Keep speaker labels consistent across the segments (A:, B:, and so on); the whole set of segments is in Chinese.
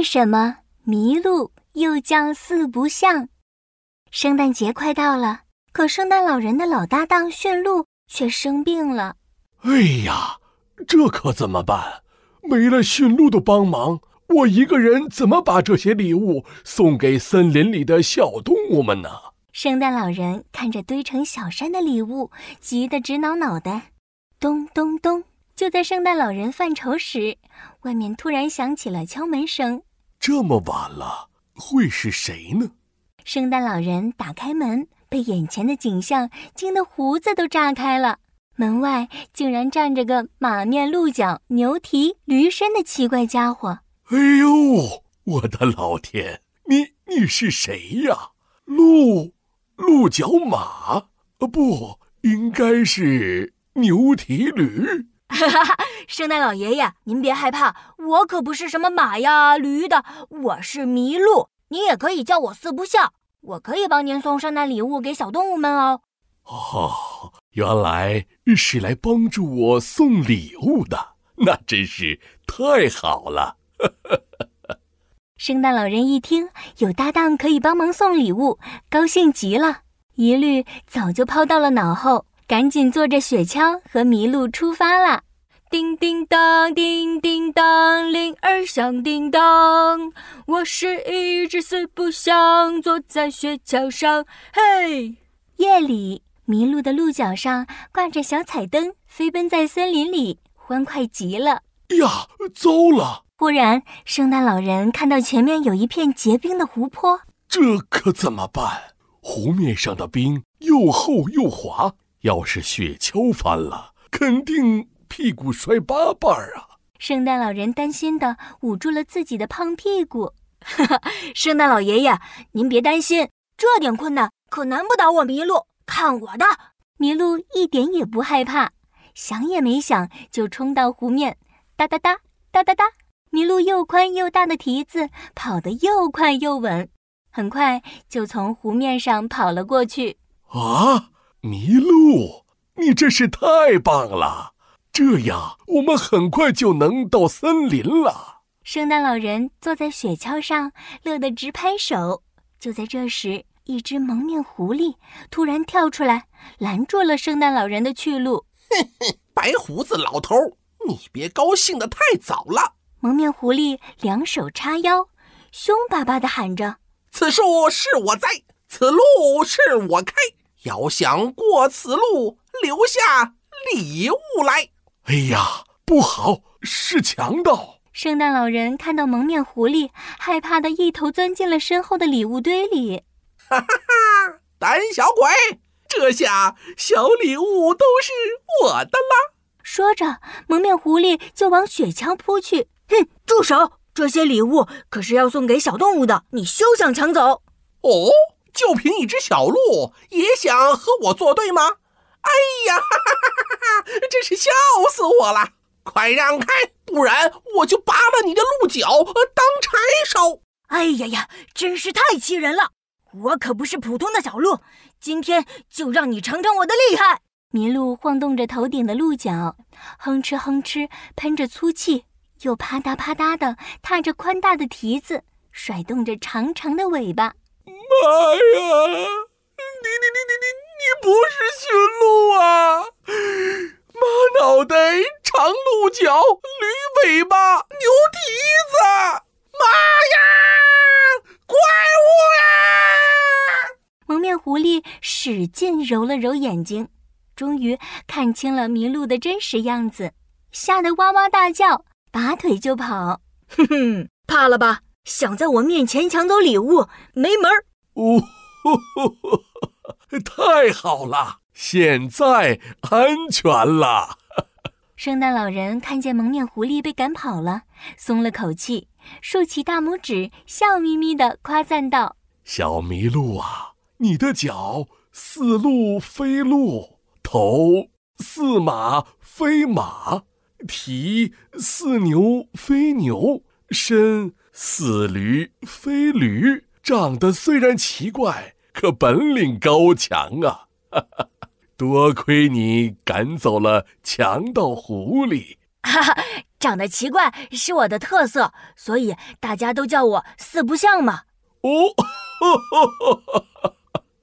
A: 为什么麋鹿又叫四不像？圣诞节快到了，可圣诞老人的老搭档驯鹿却生病了。
B: 哎呀，这可怎么办？没了驯鹿的帮忙，我一个人怎么把这些礼物送给森林里的小动物们呢？
A: 圣诞老人看着堆成小山的礼物，急得直挠脑袋。咚咚咚！就在圣诞老人犯愁时，外面突然响起了敲门声。
B: 这么晚了，会是谁呢？
A: 圣诞老人打开门，被眼前的景象惊得胡子都炸开了。门外竟然站着个马面鹿角、牛蹄驴身的奇怪家伙。
B: 哎呦，我的老天！你你是谁呀？鹿，鹿角马？呃，不应该是牛蹄驴。
C: 哈哈，圣诞老爷爷，您别害怕，我可不是什么马呀、驴的，我是麋鹿。您也可以叫我四不像，我可以帮您送圣诞礼物给小动物们哦。
B: 哦，原来是来帮助我送礼物的，那真是太好了。
A: 圣诞老人一听有搭档可以帮忙送礼物，高兴极了，疑虑早就抛到了脑后。赶紧坐着雪橇和麋鹿出发了。
C: 叮叮当，叮叮当，铃儿响叮当。我是一只四不像，坐在雪橇上。嘿，
A: 夜里，麋鹿的鹿角上挂着小彩灯，飞奔在森林里，欢快极了。
B: 呀，糟了！
A: 忽然，圣诞老人看到前面有一片结冰的湖泊，
B: 这可怎么办？湖面上的冰又厚又滑。要是雪橇翻了，肯定屁股摔八瓣儿啊！
A: 圣诞老人担心的捂住了自己的胖屁股。
C: 哈哈，圣诞老爷爷，您别担心，这点困难可难不倒我麋鹿。看我的！
A: 麋鹿一点也不害怕，想也没想就冲到湖面，哒哒哒哒哒哒。麋鹿又宽又大的蹄子跑得又快又稳，很快就从湖面上跑了过去。
B: 啊！麋鹿，你真是太棒了！这样我们很快就能到森林了。
A: 圣诞老人坐在雪橇上，乐得直拍手。就在这时，一只蒙面狐狸突然跳出来，拦住了圣诞老人的去路。
D: 嘿嘿，白胡子老头，你别高兴得太早了。
A: 蒙面狐狸两手叉腰，凶巴巴地喊着：“
D: 此树是我栽，此路是我开。”要想过此路，留下礼物来。
B: 哎呀，不好，是强盗！
A: 圣诞老人看到蒙面狐狸，害怕的一头钻进了身后的礼物堆里。
D: 哈哈哈！胆小鬼，这下小礼物都是我的啦！
A: 说着，蒙面狐狸就往雪橇扑去。
C: 哼，住手！这些礼物可是要送给小动物的，你休想抢走！
D: 哦。就凭一只小鹿也想和我作对吗？哎呀，哈哈哈哈哈！真是笑死我了！快让开，不然我就拔了你的鹿角当柴烧！
C: 哎呀呀，真是太气人了！我可不是普通的小鹿，今天就让你尝尝我的厉害！
A: 麋鹿晃动着头顶的鹿角，哼哧哼哧喷着粗气，又啪嗒啪嗒的踏着宽大的蹄子，甩动着长长的尾巴。
D: 妈呀！你你你你你你不是驯鹿啊！马脑袋，长鹿角，驴尾巴，牛蹄子！妈呀！怪物呀！
A: 蒙面狐狸使劲揉了揉眼睛，终于看清了麋鹿的真实样子，吓得哇哇大叫，拔腿就跑。
C: 哼哼，怕了吧？想在我面前抢走礼物，没门儿！哦，
B: 太好了，现在安全了。
A: 圣诞老人看见蒙面狐狸被赶跑了，松了口气，竖起大拇指，笑眯眯地夸赞道：“
B: 小麋鹿啊，你的脚似鹿非鹿，头似马非马，蹄似牛非牛，身似驴非驴。”长得虽然奇怪，可本领高强啊！多亏你赶走了强盗狐狸。
C: 哈哈，
A: 长得奇怪是我的特色，所以大家都叫我四不像嘛。
B: 哦，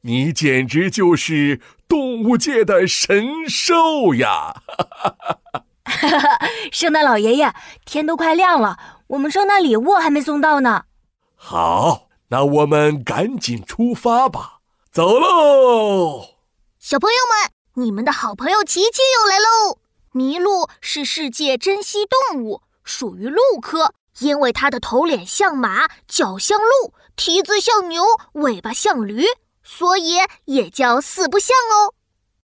B: 你简直就是动物界的神兽呀！
A: 圣诞老爷爷，天都快亮了，我们圣诞礼物还没送到呢。
B: 好，那我们赶紧出发吧，走喽！
C: 小朋友们，你们的好朋友琪琪又来喽！麋鹿是世界珍稀动物，属于鹿科，因为它的头脸像马，脚像鹿，蹄子像牛，尾巴像驴，所以也叫四不像哦。